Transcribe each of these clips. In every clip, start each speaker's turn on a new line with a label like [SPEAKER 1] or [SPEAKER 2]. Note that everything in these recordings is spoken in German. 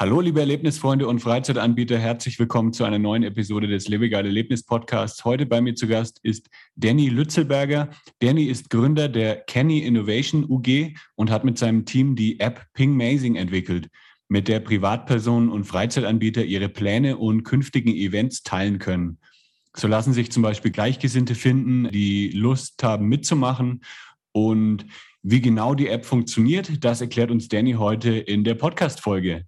[SPEAKER 1] Hallo, liebe Erlebnisfreunde und Freizeitanbieter, herzlich willkommen zu einer neuen Episode des Lebegeil Erlebnis Podcasts. Heute bei mir zu Gast ist Danny Lützelberger. Danny ist Gründer der Kenny Innovation UG und hat mit seinem Team die App Pingmazing entwickelt, mit der Privatpersonen und Freizeitanbieter ihre Pläne und künftigen Events teilen können. So lassen sich zum Beispiel Gleichgesinnte finden, die Lust haben mitzumachen. Und wie genau die App funktioniert, das erklärt uns Danny heute in der Podcast-Folge.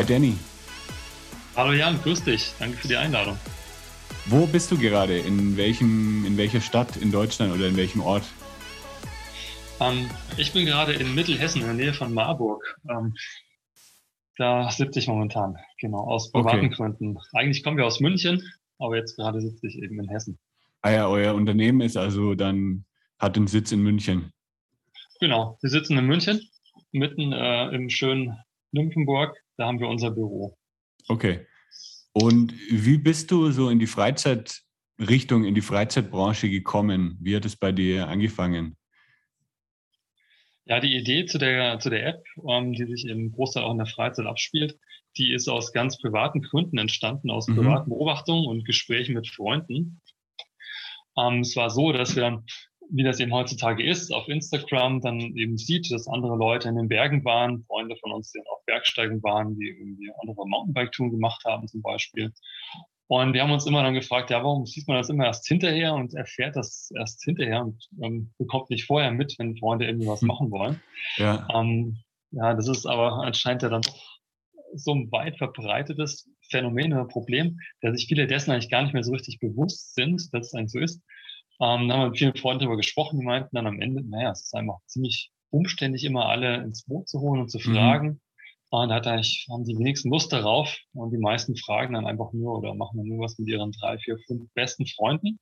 [SPEAKER 1] Hi Danny.
[SPEAKER 2] Hallo Jan, grüß dich. Danke für die Einladung.
[SPEAKER 1] Wo bist du gerade? In, welchem, in welcher Stadt in Deutschland oder in welchem Ort?
[SPEAKER 2] Ähm, ich bin gerade in Mittelhessen, in der Nähe von Marburg. Ähm, da sitze ich momentan, genau, aus privaten okay. Gründen. Eigentlich kommen wir aus München, aber jetzt gerade sitze ich eben in Hessen.
[SPEAKER 1] Ah ja, euer Unternehmen ist also dann, hat den Sitz in München.
[SPEAKER 2] Genau, wir sitzen in München, mitten äh, im schönen Nymphenburg da haben wir unser Büro.
[SPEAKER 1] Okay. Und wie bist du so in die Freizeitrichtung, in die Freizeitbranche gekommen? Wie hat es bei dir angefangen?
[SPEAKER 2] Ja, die Idee zu der, zu der App, ähm, die sich im Großteil auch in der Freizeit abspielt, die ist aus ganz privaten Gründen entstanden, aus mhm. privaten Beobachtungen und Gesprächen mit Freunden. Ähm, es war so, dass wir wie das eben heutzutage ist, auf Instagram dann eben sieht, dass andere Leute in den Bergen waren, Freunde von uns, die auf Bergsteigen waren, die irgendwie andere Mountainbike-Touren gemacht haben zum Beispiel. Und wir haben uns immer dann gefragt, ja, warum sieht man das immer erst hinterher und erfährt das erst hinterher und ähm, bekommt nicht vorher mit, wenn Freunde irgendwie was hm. machen wollen. Ja. Ähm, ja, das ist aber anscheinend ja dann so ein weit verbreitetes Phänomen oder Problem, dass sich viele dessen eigentlich gar nicht mehr so richtig bewusst sind, dass es eigentlich so ist. Ähm, da haben wir mit vielen Freunden darüber gesprochen, die meinten dann am Ende, naja, es ist einfach ziemlich umständlich, immer alle ins Boot zu holen und zu mhm. fragen. Mhm. Und da hat eigentlich, haben die wenigsten Lust darauf und die meisten fragen dann einfach nur oder machen dann nur was mit ihren drei, vier, fünf besten Freunden.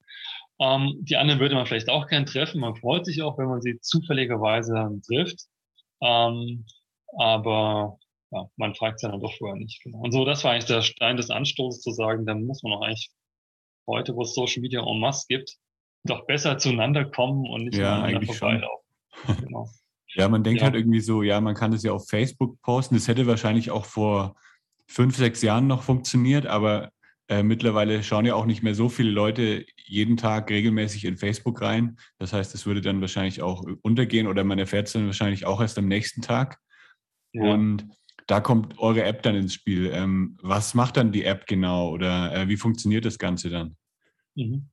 [SPEAKER 2] Ähm, die anderen würde man vielleicht auch gern treffen. Man freut sich auch, wenn man sie zufälligerweise trifft. Ähm, aber ja, man fragt sie dann doch vorher nicht. Genau. Und so, das war eigentlich der Stein des Anstoßes zu sagen, da muss man auch eigentlich heute, wo es Social Media en masse gibt, doch besser zueinander kommen und nicht
[SPEAKER 1] ja,
[SPEAKER 2] aneinander
[SPEAKER 1] vorbeilaufen. Genau. ja, man denkt ja. halt irgendwie so, ja, man kann das ja auf Facebook posten. Das hätte wahrscheinlich auch vor fünf, sechs Jahren noch funktioniert, aber äh, mittlerweile schauen ja auch nicht mehr so viele Leute jeden Tag regelmäßig in Facebook rein. Das heißt, es würde dann wahrscheinlich auch untergehen oder man erfährt es dann wahrscheinlich auch erst am nächsten Tag. Ja. Und da kommt eure App dann ins Spiel. Ähm, was macht dann die App genau oder äh, wie funktioniert das Ganze dann?
[SPEAKER 2] Mhm.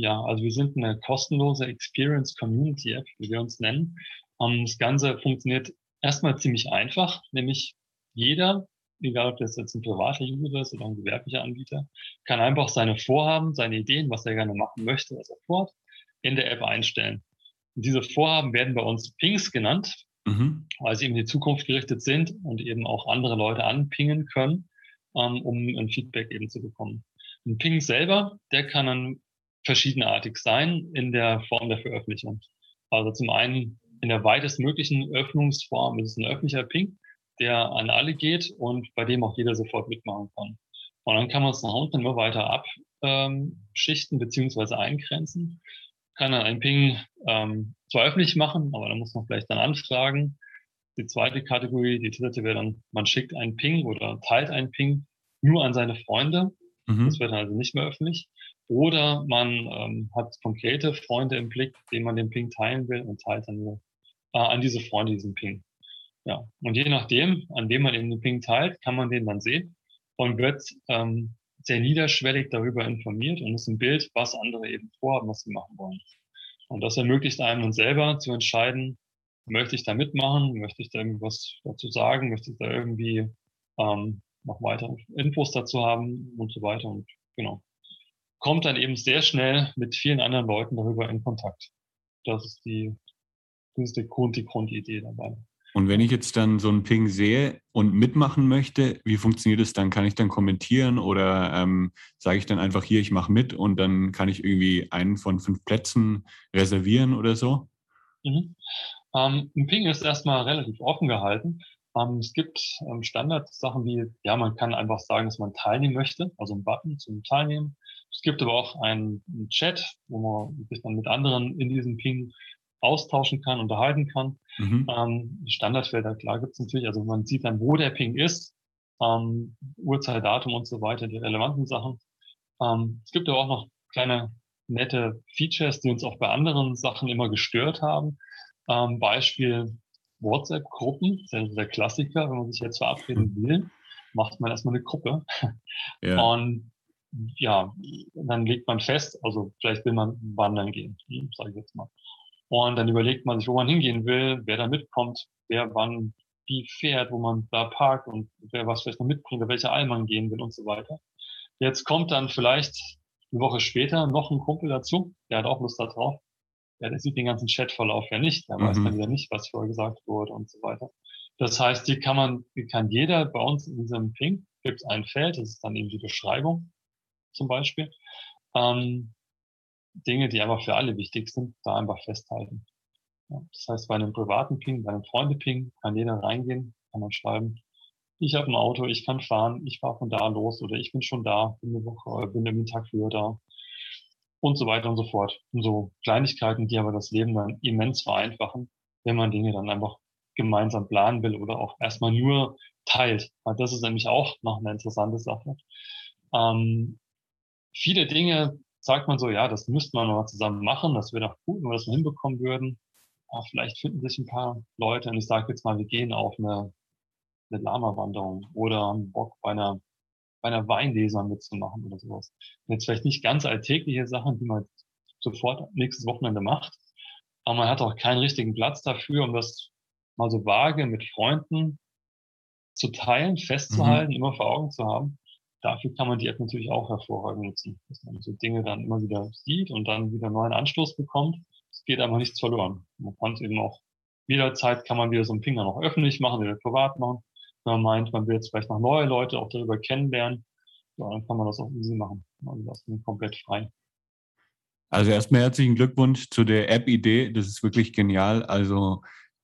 [SPEAKER 2] Ja, also wir sind eine kostenlose Experience Community App, wie wir uns nennen. Und das Ganze funktioniert erstmal ziemlich einfach, nämlich jeder, egal ob das jetzt ein privater User ist oder ein gewerblicher Anbieter, kann einfach seine Vorhaben, seine Ideen, was er gerne machen möchte, was er vorhat, in der App einstellen. Und diese Vorhaben werden bei uns Pings genannt, mhm. weil sie eben in die Zukunft gerichtet sind und eben auch andere Leute anpingen können, ähm, um ein Feedback eben zu bekommen. Ein Ping selber, der kann dann verschiedenartig sein in der Form der Veröffentlichung. Also zum einen in der weitestmöglichen Öffnungsform ist es ein öffentlicher Ping, der an alle geht und bei dem auch jeder sofort mitmachen kann. Und dann kann man es nach unten immer weiter abschichten beziehungsweise eingrenzen. Kann dann ein Ping ähm, zwar öffentlich machen, aber dann muss man vielleicht dann anfragen. Die zweite Kategorie, die dritte wäre dann, man schickt einen Ping oder teilt einen Ping nur an seine Freunde. Mhm. Das wird dann also nicht mehr öffentlich. Oder man ähm, hat konkrete Freunde im Blick, denen man den Ping teilen will und teilt dann nur äh, an diese Freunde diesen Ping. Ja, und je nachdem, an wem man eben den Ping teilt, kann man den dann sehen und wird ähm, sehr niederschwellig darüber informiert und ist ein Bild, was andere eben vorhaben, was sie machen wollen. Und das ermöglicht einem dann selber zu entscheiden, möchte ich da mitmachen, möchte ich da irgendwas dazu sagen, möchte ich da irgendwie ähm, noch weitere Infos dazu haben und so weiter. Und genau. Kommt dann eben sehr schnell mit vielen anderen Leuten darüber in Kontakt. Das ist die, das ist die, Grund, die Grundidee dabei.
[SPEAKER 1] Und wenn ich jetzt dann so einen Ping sehe und mitmachen möchte, wie funktioniert es dann? Kann ich dann kommentieren oder ähm, sage ich dann einfach hier, ich mache mit und dann kann ich irgendwie einen von fünf Plätzen reservieren oder so?
[SPEAKER 2] Mhm. Ähm, ein Ping ist erstmal relativ offen gehalten. Ähm, es gibt ähm, Standardsachen wie, ja, man kann einfach sagen, dass man teilnehmen möchte, also ein Button zum Teilnehmen. Es gibt aber auch einen, einen Chat, wo man sich dann mit anderen in diesem Ping austauschen kann, unterhalten kann. Mhm. Ähm, Standardfelder, klar gibt es natürlich, also man sieht dann, wo der Ping ist, ähm, Uhrzeit, Datum und so weiter, die relevanten Sachen. Ähm, es gibt aber auch noch kleine nette Features, die uns auch bei anderen Sachen immer gestört haben. Ähm, Beispiel WhatsApp-Gruppen, das ist der Klassiker, wenn man sich jetzt verabreden mhm. will, macht man erstmal eine Gruppe. Ja. Und ja, dann legt man fest, also vielleicht will man wandern gehen, sage ich jetzt mal. Und dann überlegt man sich, wo man hingehen will, wer da mitkommt, wer wann wie fährt, wo man da parkt und wer was vielleicht noch mitbringt, welche All man gehen will und so weiter. Jetzt kommt dann vielleicht eine Woche später noch ein Kumpel dazu, der hat auch Lust da drauf. Ja, der sieht den ganzen Chatverlauf ja nicht, der mhm. weiß dann wieder nicht, was vorher gesagt wurde und so weiter. Das heißt, die kann man, die kann jeder bei uns in diesem Ping, gibt es ein Feld, das ist dann eben die Beschreibung zum Beispiel. Ähm, Dinge, die einfach für alle wichtig sind, da einfach festhalten. Ja, das heißt, bei einem privaten Ping, bei einem Freunde-Ping kann jeder reingehen, kann man schreiben, ich habe ein Auto, ich kann fahren, ich fahre von da los oder ich bin schon da, bin eine Woche, bin einen Tag früher da und so weiter und so fort. Und so Kleinigkeiten, die aber das Leben dann immens vereinfachen, wenn man Dinge dann einfach gemeinsam planen will oder auch erstmal nur teilt. Das ist nämlich auch noch eine interessante Sache. Ähm, viele Dinge sagt man so, ja, das müsste man noch zusammen machen, das wäre doch gut, wenn wir das mal hinbekommen würden. Aber vielleicht finden sich ein paar Leute und ich sage jetzt mal, wir gehen auf eine, eine Lama-Wanderung oder haben Bock bei einer, bei einer Weinleser mitzumachen oder sowas. Und jetzt vielleicht nicht ganz alltägliche Sachen, die man sofort nächstes Wochenende macht, aber man hat auch keinen richtigen Platz dafür, um das mal so vage mit Freunden zu teilen, festzuhalten, mhm. immer vor Augen zu haben dafür kann man die App natürlich auch hervorragend nutzen, dass man so Dinge dann immer wieder sieht und dann wieder neuen Anstoß bekommt. Es geht einfach nichts verloren. Man kann es eben auch jederzeit kann man wieder so einen Finger noch öffentlich machen, wieder privat machen. Wenn man meint, man will jetzt vielleicht noch neue Leute auch darüber kennenlernen, ja, dann kann man das auch easy machen. Also das ist komplett frei.
[SPEAKER 1] Also erstmal herzlichen Glückwunsch zu der App-Idee. Das ist wirklich genial. Also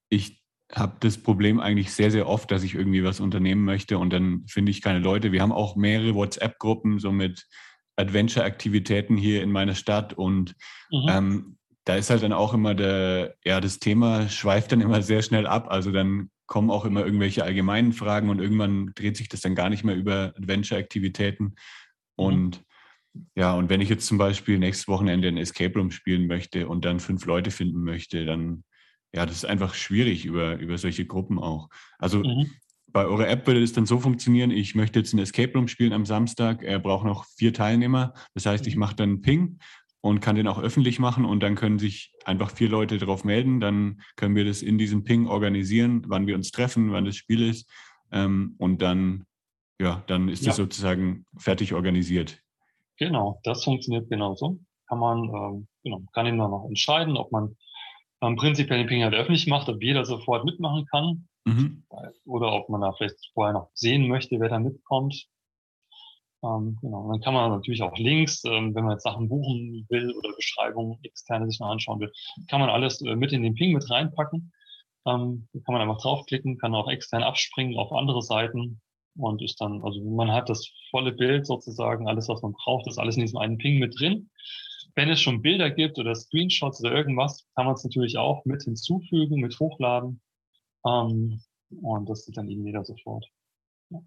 [SPEAKER 1] ich habe das Problem eigentlich sehr, sehr oft, dass ich irgendwie was unternehmen möchte und dann finde ich keine Leute. Wir haben auch mehrere WhatsApp-Gruppen, so mit Adventure-Aktivitäten hier in meiner Stadt und mhm. ähm, da ist halt dann auch immer der, ja, das Thema schweift dann immer sehr schnell ab. Also dann kommen auch immer irgendwelche allgemeinen Fragen und irgendwann dreht sich das dann gar nicht mehr über Adventure-Aktivitäten. Mhm. Und ja, und wenn ich jetzt zum Beispiel nächstes Wochenende ein Escape Room spielen möchte und dann fünf Leute finden möchte, dann ja, das ist einfach schwierig über, über solche Gruppen auch. Also mhm. bei eurer App würde es dann so funktionieren, ich möchte jetzt ein Escape Room spielen am Samstag, er braucht noch vier Teilnehmer. Das heißt, ich mhm. mache dann einen Ping und kann den auch öffentlich machen und dann können sich einfach vier Leute darauf melden. Dann können wir das in diesem Ping organisieren, wann wir uns treffen, wann das Spiel ist. Ähm, und dann, ja, dann ist ja. das sozusagen fertig organisiert.
[SPEAKER 2] Genau, das funktioniert genauso. Kann man, ähm, genau, kann dann noch entscheiden, ob man ähm, prinzipiell den Ping halt öffentlich macht, ob jeder sofort mitmachen kann. Mhm. Oder ob man da vielleicht vorher noch sehen möchte, wer da mitkommt. Ähm, genau. Und dann kann man natürlich auch Links, ähm, wenn man jetzt Sachen buchen will oder Beschreibungen externe sich noch anschauen will, kann man alles äh, mit in den Ping mit reinpacken. Ähm, da kann man einfach draufklicken, kann auch extern abspringen auf andere Seiten und ist dann, also man hat das volle Bild sozusagen, alles, was man braucht, ist alles in diesem einen Ping mit drin. Wenn es schon Bilder gibt oder Screenshots oder irgendwas, kann man es natürlich auch mit hinzufügen, mit hochladen. Ähm, und das sieht dann eben jeder sofort.
[SPEAKER 1] Ja.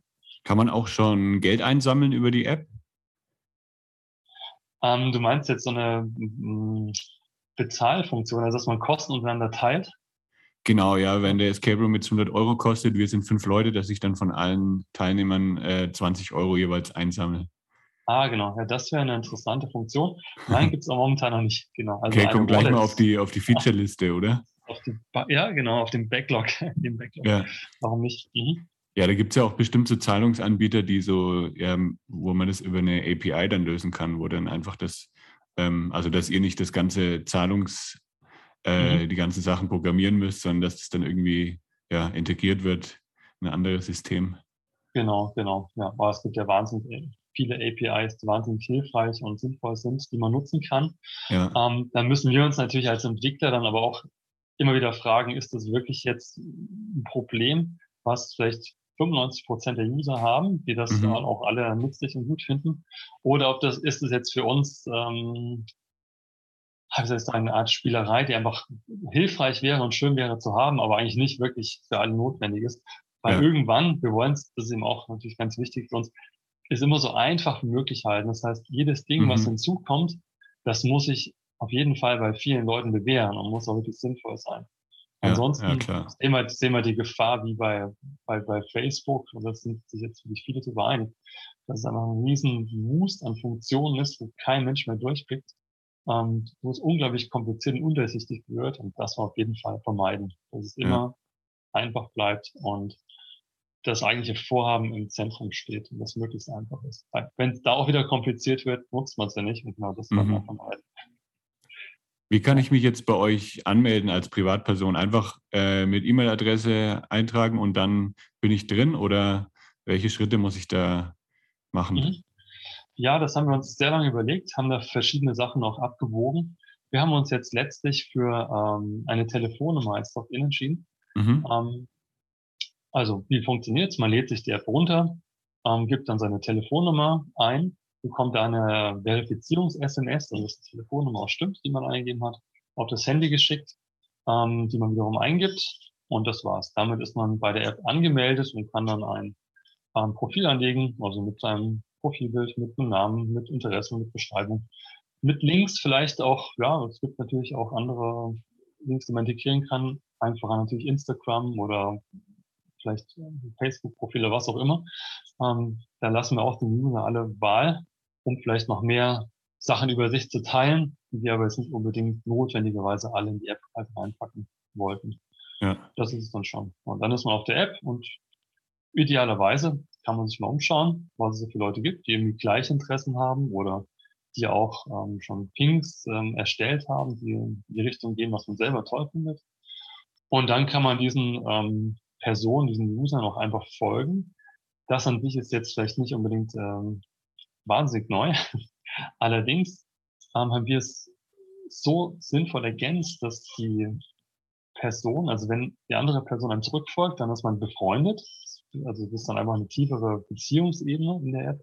[SPEAKER 1] Kann man auch schon Geld einsammeln über die App?
[SPEAKER 2] Ähm, du meinst jetzt so eine mm, Bezahlfunktion, also dass man Kosten untereinander teilt?
[SPEAKER 1] Genau, ja, wenn der Escape Room jetzt 100 Euro kostet, wir sind fünf Leute, dass ich dann von allen Teilnehmern äh, 20 Euro jeweils einsammle.
[SPEAKER 2] Ah, genau. Ja, das wäre eine interessante Funktion. Nein, gibt es momentan noch nicht. Genau.
[SPEAKER 1] Also okay, komm gleich mal auf die, auf die Feature-Liste, oder?
[SPEAKER 2] Ja, genau, auf dem Backlog. dem Backlog. Ja. Warum nicht? Mhm.
[SPEAKER 1] Ja, da gibt es ja auch bestimmte Zahlungsanbieter, die so, ja, wo man das über eine API dann lösen kann, wo dann einfach das, ähm, also dass ihr nicht das ganze Zahlungs, äh, mhm. die ganzen Sachen programmieren müsst, sondern dass es dann irgendwie ja, integriert wird in ein anderes System.
[SPEAKER 2] Genau, genau. Ja, aber es gibt ja wahnsinnig viele APIs, die wahnsinnig hilfreich und sinnvoll sind, die man nutzen kann. Ja. Ähm, dann müssen wir uns natürlich als Entwickler dann aber auch immer wieder fragen, ist das wirklich jetzt ein Problem, was vielleicht 95 Prozent der User haben, die das mhm. auch alle nützlich und gut finden, oder ob das ist es jetzt für uns ähm, ich sagen, eine Art Spielerei, die einfach hilfreich wäre und schön wäre zu haben, aber eigentlich nicht wirklich für alle notwendig ist. Weil ja. irgendwann, wir wollen es, das ist eben auch natürlich ganz wichtig für uns, ist immer so einfach wie möglich halten. Das heißt, jedes Ding, mhm. was hinzukommt, das muss sich auf jeden Fall bei vielen Leuten bewähren und muss auch wirklich sinnvoll sein. Ja, Ansonsten ja, sehen, wir, sehen wir die Gefahr wie bei, bei, bei Facebook, und das sind sich jetzt wirklich viele zu einig, dass es einfach ein riesen Wust an Funktionen ist, wo kein Mensch mehr durchblickt, ähm, wo es unglaublich kompliziert und undurchsichtig wird und das wir auf jeden Fall vermeiden, dass es immer einfach bleibt und das eigentliche Vorhaben im Zentrum steht und das möglichst einfach ist. Wenn es da auch wieder kompliziert wird, nutzt man es ja nicht und genau das mhm. vermeiden.
[SPEAKER 1] Wie kann ich mich jetzt bei euch anmelden als Privatperson? Einfach äh, mit E-Mail-Adresse eintragen und dann bin ich drin oder welche Schritte muss ich da machen? Mhm.
[SPEAKER 2] Ja, das haben wir uns sehr lange überlegt, haben da verschiedene Sachen auch abgewogen. Wir haben uns jetzt letztlich für ähm, eine Telefonnummer als Login entschieden. Mhm. Ähm, also, wie funktioniert es? Man lädt sich die App runter, ähm, gibt dann seine Telefonnummer ein, bekommt eine Verifizierungs-SMS, also dass die Telefonnummer auch stimmt, die man eingegeben hat, auf das Handy geschickt, ähm, die man wiederum eingibt. Und das war's. Damit ist man bei der App angemeldet und kann dann ein, ein Profil anlegen, also mit seinem Profilbild, mit einem Namen, mit Interessen, mit Beschreibung. Mit Links vielleicht auch, ja, es gibt natürlich auch andere Links, die man integrieren kann. Einfacher natürlich Instagram oder vielleicht Facebook-Profile, was auch immer. Ähm, da lassen wir auch den User alle Wahl, um vielleicht noch mehr Sachen über sich zu teilen, die wir aber jetzt nicht unbedingt notwendigerweise alle in die App halt reinpacken wollten. Ja. Das ist es dann schon. Und dann ist man auf der App und idealerweise kann man sich mal umschauen, was es so viele Leute gibt, die irgendwie gleiche Interessen haben oder die auch ähm, schon Pings ähm, erstellt haben, die in die Richtung gehen, was man selber toll findet. Und dann kann man diesen ähm, Person, diesen Usern auch einfach folgen. Das an sich ist jetzt vielleicht nicht unbedingt ähm, wahnsinnig neu. Allerdings ähm, haben wir es so sinnvoll ergänzt, dass die Person, also wenn die andere Person einem zurückfolgt, dann ist man befreundet. Also das ist dann einfach eine tiefere Beziehungsebene in der App.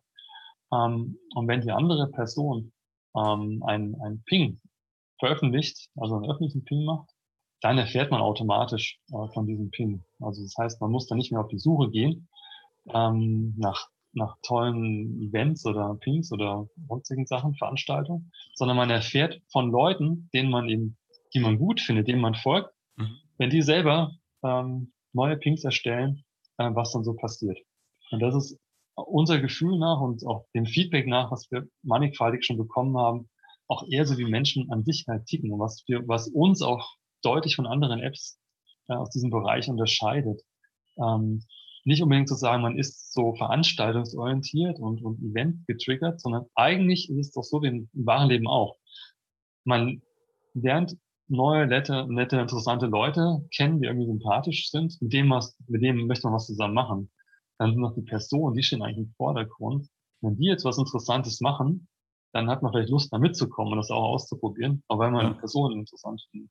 [SPEAKER 2] Ähm, und wenn die andere Person ähm, ein, ein Ping veröffentlicht, also einen öffentlichen Ping macht, dann erfährt man automatisch äh, von diesem Ping. Also das heißt, man muss dann nicht mehr auf die Suche gehen ähm, nach, nach tollen Events oder Pings oder sonstigen Sachen, Veranstaltungen, sondern man erfährt von Leuten, denen man eben, die man gut findet, denen man folgt, mhm. wenn die selber ähm, neue Pings erstellen, äh, was dann so passiert. Und das ist unser Gefühl nach und auch dem Feedback nach, was wir mannigfaltig schon bekommen haben, auch eher so wie Menschen an sich halt ticken und was wir, was uns auch deutlich von anderen Apps äh, aus diesem Bereich unterscheidet. Ähm, nicht unbedingt zu sagen, man ist so veranstaltungsorientiert und, und event getriggert, sondern eigentlich ist es doch so wie im, im wahren Leben auch. Man lernt neue, nette, nette, interessante Leute kennen, die irgendwie sympathisch sind, mit dem, was, mit dem möchte man was zusammen machen. Dann sind noch die Personen, die stehen eigentlich im Vordergrund. Wenn die jetzt was Interessantes machen, dann hat man vielleicht Lust, da mitzukommen und das auch auszuprobieren, auch weil man ja. die Personen interessant findet.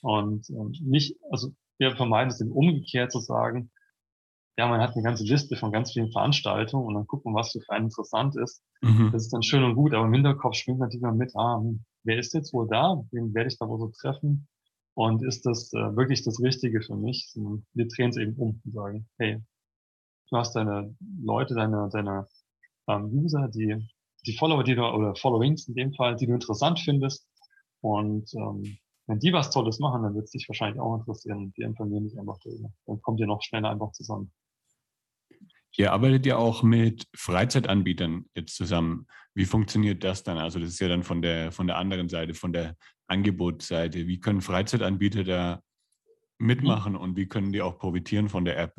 [SPEAKER 2] Und ähm, nicht, also wir vermeiden es eben umgekehrt zu sagen, ja, man hat eine ganze Liste von ganz vielen Veranstaltungen und dann gucken, was für einen interessant ist. Mhm. Das ist dann schön und gut, aber im Hinterkopf schwingt natürlich mal mit, ah, wer ist jetzt wohl da? Wen werde ich da wohl so treffen? Und ist das äh, wirklich das Richtige für mich? Wir drehen es eben um und sagen, hey, du hast deine Leute, deine, deine ähm, User, die, die Follower, die du, oder Followings in dem Fall, die du interessant findest. Und ähm, wenn die was Tolles machen, dann wird es dich wahrscheinlich auch interessieren und wir informieren dich einfach darüber. Dann kommt ihr noch schneller einfach zusammen.
[SPEAKER 1] Ihr arbeitet ja auch mit Freizeitanbietern jetzt zusammen. Wie funktioniert das dann? Also das ist ja dann von der, von der anderen Seite, von der Angebotsseite. Wie können Freizeitanbieter da mitmachen mhm. und wie können die auch profitieren von der App?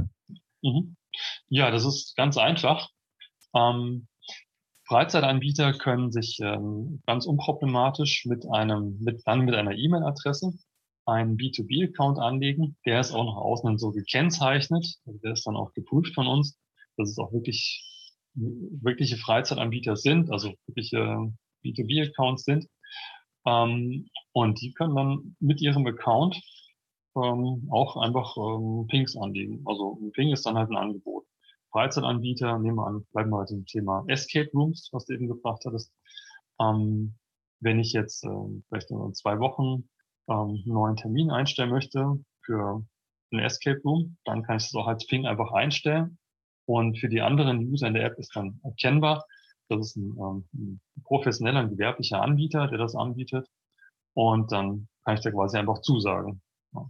[SPEAKER 2] Mhm. Ja, das ist ganz einfach. Ähm, Freizeitanbieter können sich ähm, ganz unproblematisch mit einem, mit, dann mit einer E-Mail-Adresse einen B2B-Account anlegen. Der ist auch nach außen so gekennzeichnet. Also der ist dann auch geprüft von uns, dass es auch wirklich wirkliche Freizeitanbieter sind, also wirkliche B2B-Accounts sind. Ähm, und die können dann mit ihrem Account ähm, auch einfach ähm, Pings anlegen. Also ein Ping ist dann halt ein Angebot. Freizeitanbieter, nehmen wir an, bleiben wir bei dem Thema Escape Rooms, was du eben gebracht hattest. Ähm, wenn ich jetzt äh, vielleicht in zwei Wochen ähm, einen neuen Termin einstellen möchte für einen Escape Room, dann kann ich das auch als Ping einfach einstellen. Und für die anderen User in der App ist dann erkennbar, das ist ein, ähm, ein professioneller, ein gewerblicher Anbieter, der das anbietet. Und dann kann ich da quasi einfach zusagen.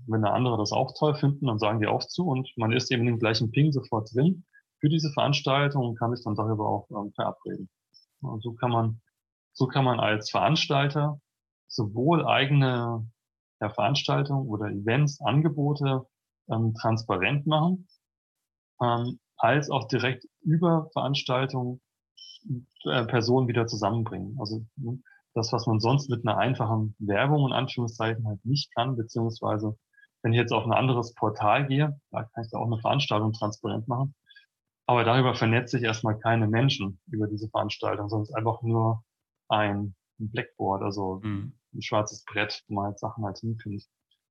[SPEAKER 2] Wenn der andere das auch toll finden, dann sagen die auch zu und man ist eben dem gleichen Ping sofort drin für diese Veranstaltung und kann sich dann darüber auch ähm, verabreden. Und so kann man, so kann man als Veranstalter sowohl eigene ja, Veranstaltungen oder Events, Angebote ähm, transparent machen, ähm, als auch direkt über Veranstaltungen äh, Personen wieder zusammenbringen. Also ne, das, was man sonst mit einer einfachen Werbung in Anführungszeichen halt nicht kann, beziehungsweise wenn ich jetzt auf ein anderes Portal gehe, da kann ich da auch eine Veranstaltung transparent machen. Aber darüber vernetze ich erstmal keine Menschen über diese Veranstaltung, sondern es ist einfach nur ein Blackboard, also mhm. ein schwarzes Brett, wo man halt Sachen halt hinkriegt.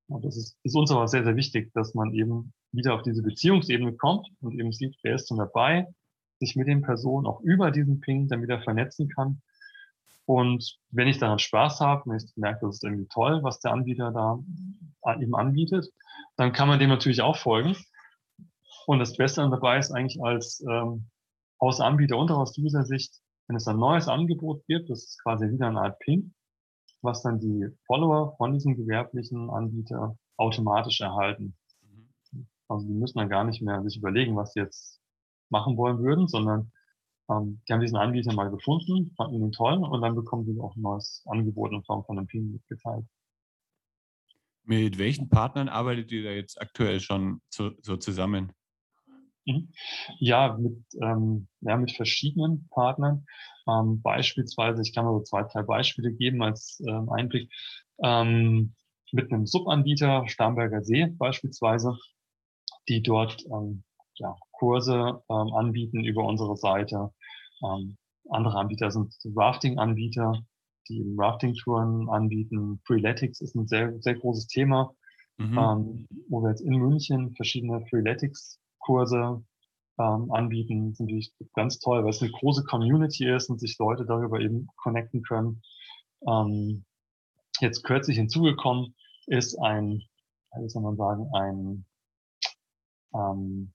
[SPEAKER 2] Und das ist, ist uns aber sehr, sehr wichtig, dass man eben wieder auf diese Beziehungsebene kommt und eben sieht, wer ist denn dabei, sich mit den Personen auch über diesen Ping dann wieder vernetzen kann. Und wenn ich daran Spaß habe, wenn ich merke, das ist irgendwie toll, was der Anbieter da eben anbietet, dann kann man dem natürlich auch folgen. Und das Beste dabei ist eigentlich als ähm, aus Anbieter und auch aus User-Sicht, wenn es ein neues Angebot gibt, das ist quasi wieder eine Art Ping, was dann die Follower von diesem gewerblichen Anbieter automatisch erhalten. Mhm. Also die müssen dann gar nicht mehr sich überlegen, was sie jetzt machen wollen würden, sondern ähm, die haben diesen Anbieter mal gefunden, fanden ihn toll und dann bekommen sie auch ein neues Angebot in Form von einem Ping mitgeteilt.
[SPEAKER 1] Mit welchen Partnern arbeitet ihr da jetzt aktuell schon so, so zusammen?
[SPEAKER 2] Mhm. Ja, mit, ähm, ja, mit verschiedenen Partnern. Ähm, beispielsweise, ich kann mal so zwei, drei Beispiele geben als ähm, Einblick. Ähm, mit einem Subanbieter, Starnberger See beispielsweise, die dort ähm, ja, Kurse ähm, anbieten über unsere Seite. Ähm, andere Anbieter sind Rafting-Anbieter, die Rafting-Touren anbieten. Freeletics ist ein sehr, sehr großes Thema, mhm. ähm, wo wir jetzt in München verschiedene Freeletics-Kurse ähm, anbieten. Ist natürlich ganz toll, weil es eine große Community ist und sich Leute darüber eben connecten können. Ähm, jetzt kürzlich hinzugekommen ist ein, wie soll man sagen, ein ähm,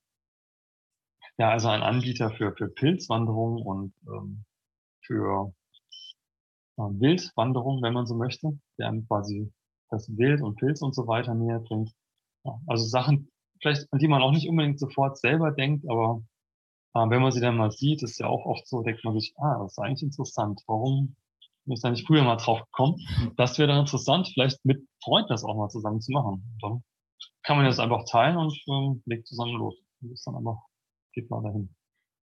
[SPEAKER 2] ja, also ein Anbieter für, für Pilzwanderung und ähm, für äh, Wildwanderung, wenn man so möchte, der quasi das Wild und Pilz und so weiter näher bringt. Ja, also Sachen, vielleicht, an die man auch nicht unbedingt sofort selber denkt, aber äh, wenn man sie dann mal sieht, ist ja auch oft so, denkt man sich, ah, das ist eigentlich interessant. Warum bin ich da nicht früher mal drauf gekommen? Das wäre dann interessant, vielleicht mit Freunden das auch mal zusammen zu machen. dann kann man das einfach teilen und ähm, legt zusammen los. Das ist dann einfach geht mal dahin.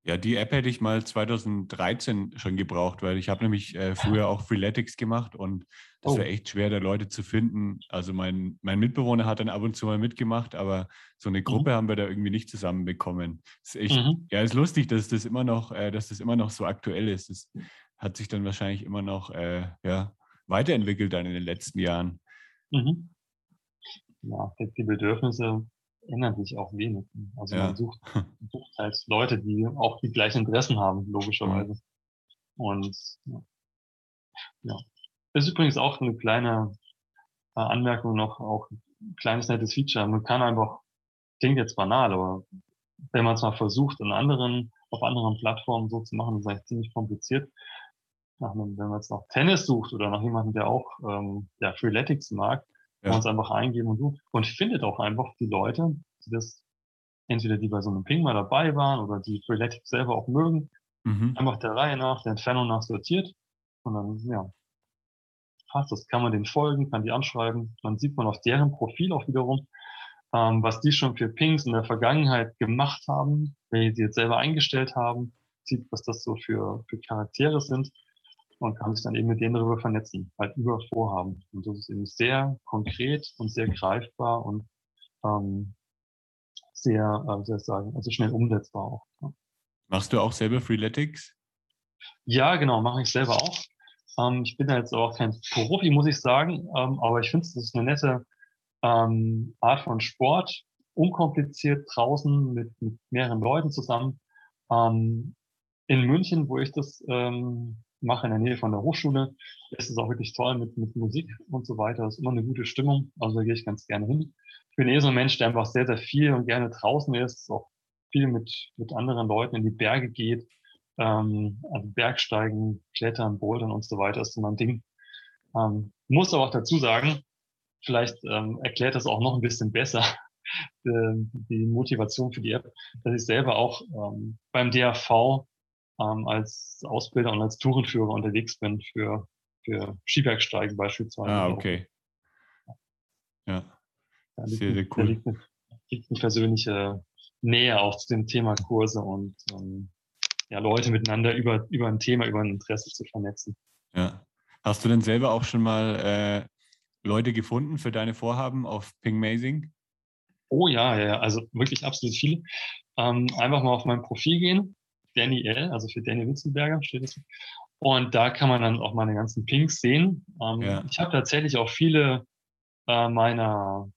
[SPEAKER 1] Ja, die App hätte ich mal 2013 schon gebraucht, weil ich habe nämlich äh, früher auch Freeletics gemacht und das oh. war echt schwer, da Leute zu finden. Also mein, mein Mitbewohner hat dann ab und zu mal mitgemacht, aber so eine Gruppe mhm. haben wir da irgendwie nicht zusammenbekommen. Ist echt, mhm. ja, ist lustig, dass das immer noch, äh, dass das immer noch so aktuell ist. Das hat sich dann wahrscheinlich immer noch äh, ja, weiterentwickelt dann in den letzten Jahren.
[SPEAKER 2] Mhm. Ja, die Bedürfnisse ändern sich auch wenig. Also ja. man sucht, sucht halt Leute, die auch die gleichen Interessen haben, logischerweise. Und ja. ja. Das ist übrigens auch eine kleine äh, Anmerkung noch, auch ein kleines nettes Feature. Man kann einfach, klingt jetzt banal, aber wenn man es mal versucht, in anderen, auf anderen Plattformen so zu machen, ist eigentlich ziemlich kompliziert. Einem, wenn man jetzt noch Tennis sucht oder nach jemandem, der auch ähm, der Freeletics mag, ja. uns einfach eingeben und so. Und findet auch einfach die Leute, die das entweder die bei so einem Ping mal dabei waren oder die Freeletics selber auch mögen, mhm. einfach der Reihe nach, der Entfernung nach sortiert und dann, ja, passt das. Kann man den folgen, kann die anschreiben. Dann sieht man auf deren Profil auch wiederum, ähm, was die schon für Pings in der Vergangenheit gemacht haben, wenn sie jetzt selber eingestellt haben, sieht, was das so für, für Charaktere sind und kann sich dann eben mit denen darüber vernetzen, halt über Vorhaben. Und das ist eben sehr konkret und sehr greifbar und ähm, sehr, äh, wie soll ich sagen, also schnell umsetzbar auch. Ja.
[SPEAKER 1] Machst du auch selber Freeletics?
[SPEAKER 2] Ja, genau, mache ich selber auch. Ähm, ich bin da jetzt auch kein Profi, muss ich sagen, ähm, aber ich finde, es ist eine nette ähm, Art von Sport, unkompliziert draußen mit, mit mehreren Leuten zusammen. Ähm, in München, wo ich das ähm, mache, in der Nähe von der Hochschule, ist es auch wirklich toll mit, mit Musik und so weiter. Das ist immer eine gute Stimmung, also da gehe ich ganz gerne hin. Ich bin eh so ein Mensch, der einfach sehr, sehr viel und gerne draußen ist, auch viel mit, mit anderen Leuten in die Berge geht, ähm, also Bergsteigen, Klettern, Bouldern und so weiter ist so mein Ding. Ähm, muss aber auch dazu sagen, vielleicht ähm, erklärt das auch noch ein bisschen besser äh, die Motivation für die App, dass ich selber auch ähm, beim DAV ähm, als Ausbilder und als Tourenführer unterwegs bin für, für Skibergsteigen beispielsweise.
[SPEAKER 1] Ah, okay. Ja.
[SPEAKER 2] Da liegt, sehr, sehr cool. Da liegt, eine, liegt eine persönliche Nähe auch zu dem Thema Kurse und ähm, ja, Leute miteinander über, über ein Thema, über ein Interesse zu vernetzen.
[SPEAKER 1] Ja. Hast du denn selber auch schon mal äh, Leute gefunden für deine Vorhaben auf Pingmazing?
[SPEAKER 2] Oh ja, ja, also wirklich absolut viele. Ähm, einfach mal auf mein Profil gehen, Danny L, also für Danny Witzelberger steht es. Und da kann man dann auch meine ganzen Pings sehen. Ähm, ja. Ich habe tatsächlich auch viele äh, meiner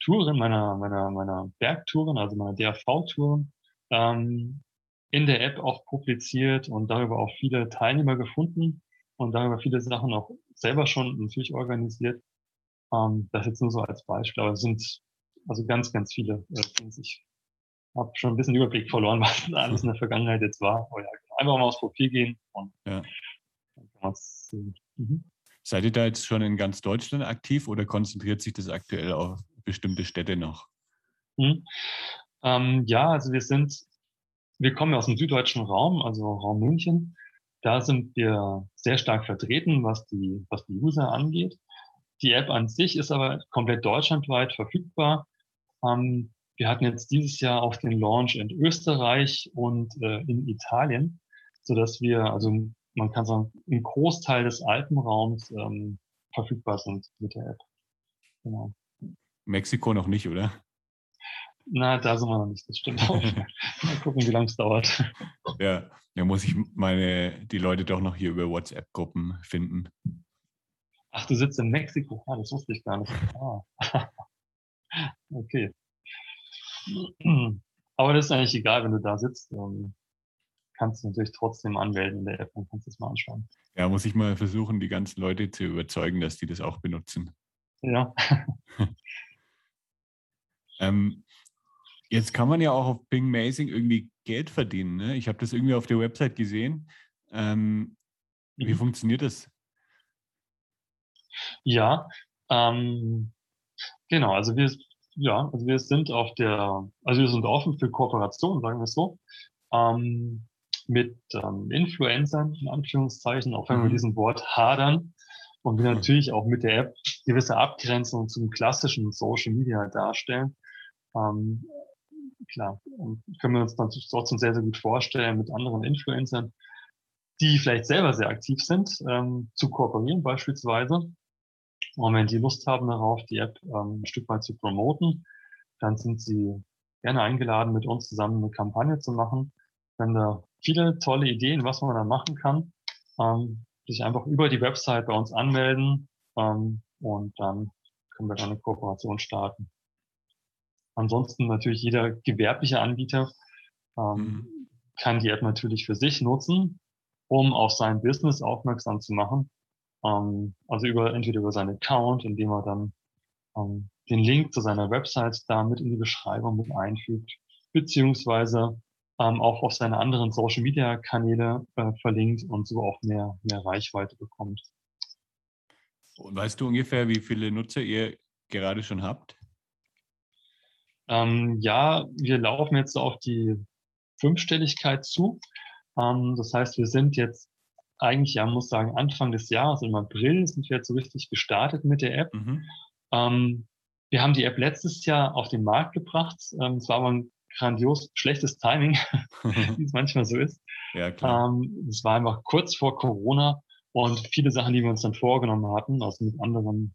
[SPEAKER 2] Touren, meiner, meiner, meiner Bergtouren, also meiner DAV-Touren, ähm, in der App auch publiziert und darüber auch viele Teilnehmer gefunden und darüber viele Sachen auch selber schon natürlich organisiert. Ähm, das jetzt nur so als Beispiel, aber es sind also ganz, ganz viele äh, Ich habe schon ein bisschen Überblick verloren, was alles in der Vergangenheit jetzt war. Aber ja, einfach mal aufs Profil gehen und ja. dann kann man es
[SPEAKER 1] sehen. Mhm. Seid ihr da jetzt schon in ganz Deutschland aktiv oder konzentriert sich das aktuell auf bestimmte Städte noch?
[SPEAKER 2] Mhm. Ähm, ja, also wir sind, wir kommen aus dem süddeutschen Raum, also Raum München. Da sind wir sehr stark vertreten, was die, was die User angeht. Die App an sich ist aber komplett deutschlandweit verfügbar. Ähm, wir hatten jetzt dieses Jahr auch den Launch in Österreich und äh, in Italien, so dass wir, also man kann sagen, im Großteil des Alpenraums ähm, verfügbar sind mit der App.
[SPEAKER 1] Genau. Mexiko noch nicht, oder?
[SPEAKER 2] Na, da sind wir noch nicht, das stimmt auch. Mal gucken, wie lange es dauert.
[SPEAKER 1] Ja, da muss ich meine, die Leute doch noch hier über WhatsApp-Gruppen finden.
[SPEAKER 2] Ach, du sitzt in Mexiko? Ah, das wusste ich gar nicht. Ah. okay. Aber das ist eigentlich egal, wenn du da sitzt. Kannst du natürlich trotzdem anmelden in der App und kannst es mal anschauen.
[SPEAKER 1] Ja, muss ich mal versuchen, die ganzen Leute zu überzeugen, dass die das auch benutzen.
[SPEAKER 2] Ja.
[SPEAKER 1] ähm, jetzt kann man ja auch auf Bing Amazing irgendwie Geld verdienen. Ne? Ich habe das irgendwie auf der Website gesehen. Ähm, wie mhm. funktioniert das?
[SPEAKER 2] Ja, ähm, genau. Also wir, ja, also wir sind auf der, also wir sind offen für Kooperation, sagen wir es so, ähm, mit ähm, Influencern in Anführungszeichen, auch wenn wir mhm. diesem Wort hadern und wir natürlich auch mit der App gewisse Abgrenzung zum klassischen Social Media darstellen. Ähm, klar, können wir uns natürlich trotzdem sehr, sehr gut vorstellen, mit anderen Influencern, die vielleicht selber sehr aktiv sind, ähm, zu kooperieren beispielsweise. Und wenn die Lust haben darauf, die App ähm, ein Stück weit zu promoten, dann sind sie gerne eingeladen, mit uns zusammen eine Kampagne zu machen. Wir haben da viele tolle Ideen, was man da machen kann. Ähm, sich einfach über die Website bei uns anmelden ähm, und dann können wir dann eine Kooperation starten. Ansonsten natürlich jeder gewerbliche Anbieter ähm, mhm. kann die App natürlich für sich nutzen, um auf sein Business aufmerksam zu machen. Ähm, also über entweder über seinen Account, indem er dann ähm, den Link zu seiner Website da mit in die Beschreibung mit einfügt, beziehungsweise ähm, auch auf seine anderen Social Media Kanäle äh, verlinkt und so auch mehr, mehr Reichweite bekommt.
[SPEAKER 1] Und weißt du ungefähr, wie viele Nutzer ihr gerade schon habt?
[SPEAKER 2] Ähm, ja, wir laufen jetzt auf die Fünfstelligkeit zu. Ähm, das heißt, wir sind jetzt eigentlich, ja, muss sagen, Anfang des Jahres, im April sind wir jetzt so richtig gestartet mit der App. Mhm. Ähm, wir haben die App letztes Jahr auf den Markt gebracht. Ähm, es war aber ein grandios schlechtes Timing, wie es manchmal so ist. Ja, klar. Ähm, es war einfach kurz vor Corona und viele Sachen, die wir uns dann vorgenommen hatten, also mit anderen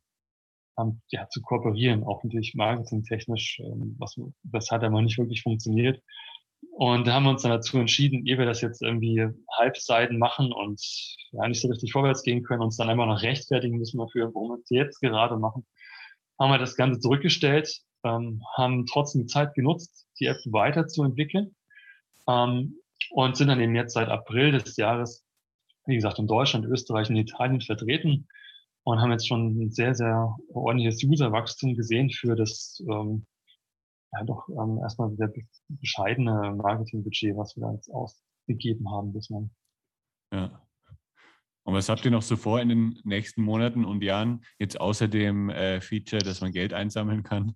[SPEAKER 2] ähm, ja, zu kooperieren, auch natürlich marketingtechnisch, ähm, was, das hat aber nicht wirklich funktioniert. Und da haben wir uns dann dazu entschieden, ehe wir das jetzt irgendwie Halbseiten machen und ja, nicht so richtig vorwärts gehen können, uns dann einmal noch rechtfertigen müssen dafür, warum wir es jetzt gerade machen, haben wir das Ganze zurückgestellt, ähm, haben trotzdem die Zeit genutzt, die App weiterzuentwickeln ähm, und sind dann eben jetzt seit April des Jahres, wie gesagt, in Deutschland, Österreich und Italien vertreten und haben jetzt schon ein sehr, sehr ordentliches Userwachstum gesehen für das ähm, ja doch ähm, erstmal sehr bescheidene Marketingbudget, was wir da jetzt ausgegeben haben bislang.
[SPEAKER 1] Ja. Und was habt ihr noch so vor in den nächsten Monaten und Jahren, jetzt außer dem äh, Feature, dass man Geld einsammeln kann?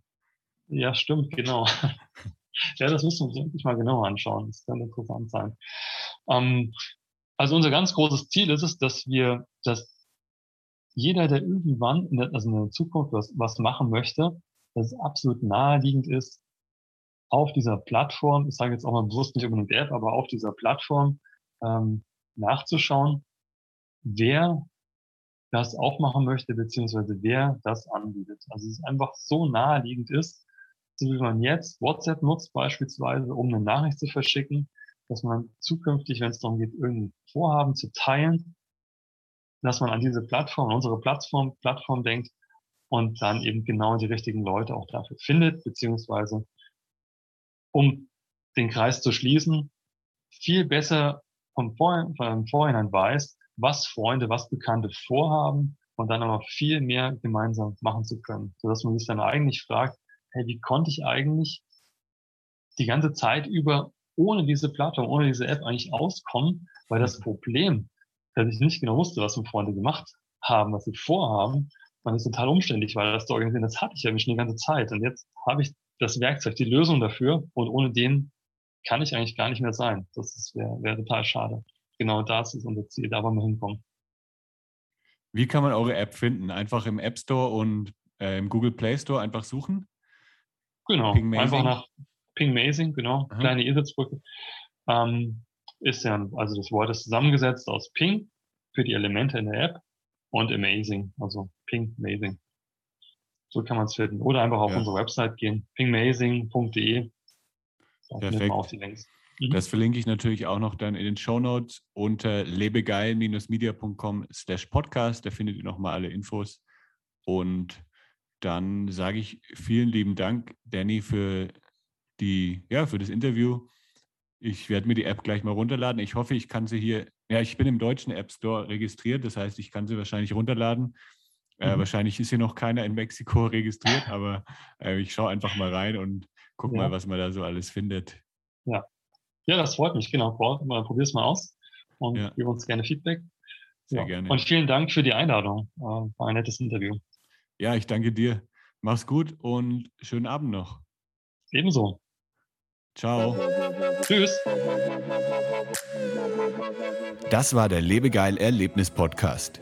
[SPEAKER 2] Ja, stimmt, genau. ja, das müssen wir uns wirklich mal genauer anschauen. Das kann interessant sein. Ähm, also unser ganz großes Ziel ist es, dass wir, dass jeder, der irgendwann, in der, also in der Zukunft was, was machen möchte, dass es absolut naheliegend ist, auf dieser Plattform, ich sage jetzt auch mal bewusst nicht unbedingt App, aber auf dieser Plattform ähm, nachzuschauen, wer das aufmachen möchte, beziehungsweise wer das anbietet. Also es ist einfach so naheliegend ist, so wie man jetzt WhatsApp nutzt beispielsweise, um eine Nachricht zu verschicken, dass man zukünftig, wenn es darum geht, irgendein Vorhaben zu teilen, dass man an diese Plattform, unsere Plattform, Plattform denkt und dann eben genau die richtigen Leute auch dafür findet, beziehungsweise um den Kreis zu schließen, viel besser vom, Vor vom Vorhinein weiß, was Freunde, was Bekannte vorhaben und dann aber viel mehr gemeinsam machen zu können, sodass man sich dann eigentlich fragt, hey, wie konnte ich eigentlich die ganze Zeit über ohne diese Plattform, ohne diese App eigentlich auskommen, weil das Problem, dass ich nicht genau wusste, was meine Freunde gemacht haben, was sie vorhaben, man ist total umständlich, weil das zu organisieren, das hatte ich ja schon die ganze Zeit. Und jetzt habe ich das Werkzeug, die Lösung dafür. Und ohne den kann ich eigentlich gar nicht mehr sein. Das wäre wär total schade. Genau das ist unser Ziel, da wollen wir hinkommen.
[SPEAKER 1] Wie kann man eure App finden? Einfach im App Store und äh, im Google Play Store einfach suchen?
[SPEAKER 2] Genau, einfach nach Pingmazing, genau, Aha. kleine Eselsbrücke. Ähm, ist ja, also das Wort ist zusammengesetzt aus Ping für die Elemente in der App und Amazing, also Ping Amazing. So kann man es finden. Oder einfach auf ja. unsere Website gehen, pingmazing.de.
[SPEAKER 1] Man auch die Links. Mhm. Das verlinke ich natürlich auch noch dann in den Show Notes unter lebegeil-media.com slash podcast. Da findet ihr nochmal alle Infos. Und dann sage ich vielen lieben Dank, Danny, für die, ja, für das Interview. Ich werde mir die App gleich mal runterladen. Ich hoffe, ich kann sie hier, ja, ich bin im deutschen App Store registriert, das heißt, ich kann sie wahrscheinlich runterladen. Äh, mhm. wahrscheinlich ist hier noch keiner in Mexiko registriert, aber äh, ich schaue einfach mal rein und gucke ja. mal, was man da so alles findet.
[SPEAKER 2] Ja, ja das freut mich, genau. Probier es mal aus und ja. gib uns gerne Feedback. Sehr ja. gerne. Und vielen Dank für die Einladung. Äh, war ein nettes Interview.
[SPEAKER 1] Ja, ich danke dir. Mach's gut und schönen Abend noch.
[SPEAKER 2] Ebenso.
[SPEAKER 1] Ciao.
[SPEAKER 2] Tschüss.
[SPEAKER 1] Das war der Lebegeil Erlebnis Podcast.